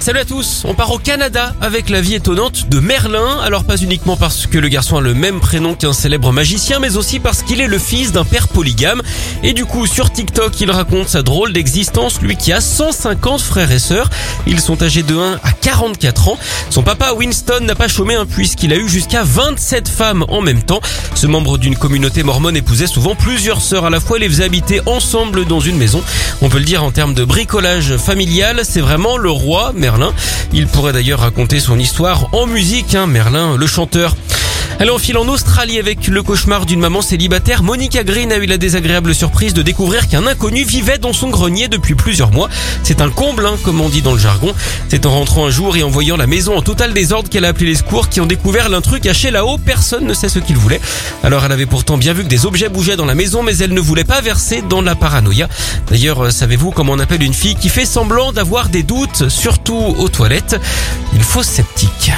Salut à tous, on part au Canada avec la vie étonnante de Merlin. Alors pas uniquement parce que le garçon a le même prénom qu'un célèbre magicien, mais aussi parce qu'il est le fils d'un père polygame. Et du coup, sur TikTok, il raconte sa drôle d'existence, lui qui a 150 frères et sœurs. Ils sont âgés de 1 à 44 ans. Son papa Winston n'a pas chômé un puisqu'il a eu jusqu'à 27 femmes en même temps. Ce membre d'une communauté mormone épousait souvent plusieurs sœurs à la fois et les faisait habiter ensemble dans une maison. On peut le dire en termes de bricolage familial, c'est vraiment le roi, Merlin. Il pourrait d'ailleurs raconter son histoire en musique, hein, Merlin, le chanteur. Elle enfile en Australie avec le cauchemar d'une maman célibataire. Monica Green a eu la désagréable surprise de découvrir qu'un inconnu vivait dans son grenier depuis plusieurs mois. C'est un comble, hein, comme on dit dans le jargon. C'est en rentrant un jour et en voyant la maison en total désordre qu'elle a appelé les secours qui ont découvert l'intrus caché là-haut. Personne ne sait ce qu'il voulait. Alors elle avait pourtant bien vu que des objets bougeaient dans la maison, mais elle ne voulait pas verser dans la paranoïa. D'ailleurs, euh, savez-vous comment on appelle une fille qui fait semblant d'avoir des doutes, surtout aux toilettes? Une fausse sceptique.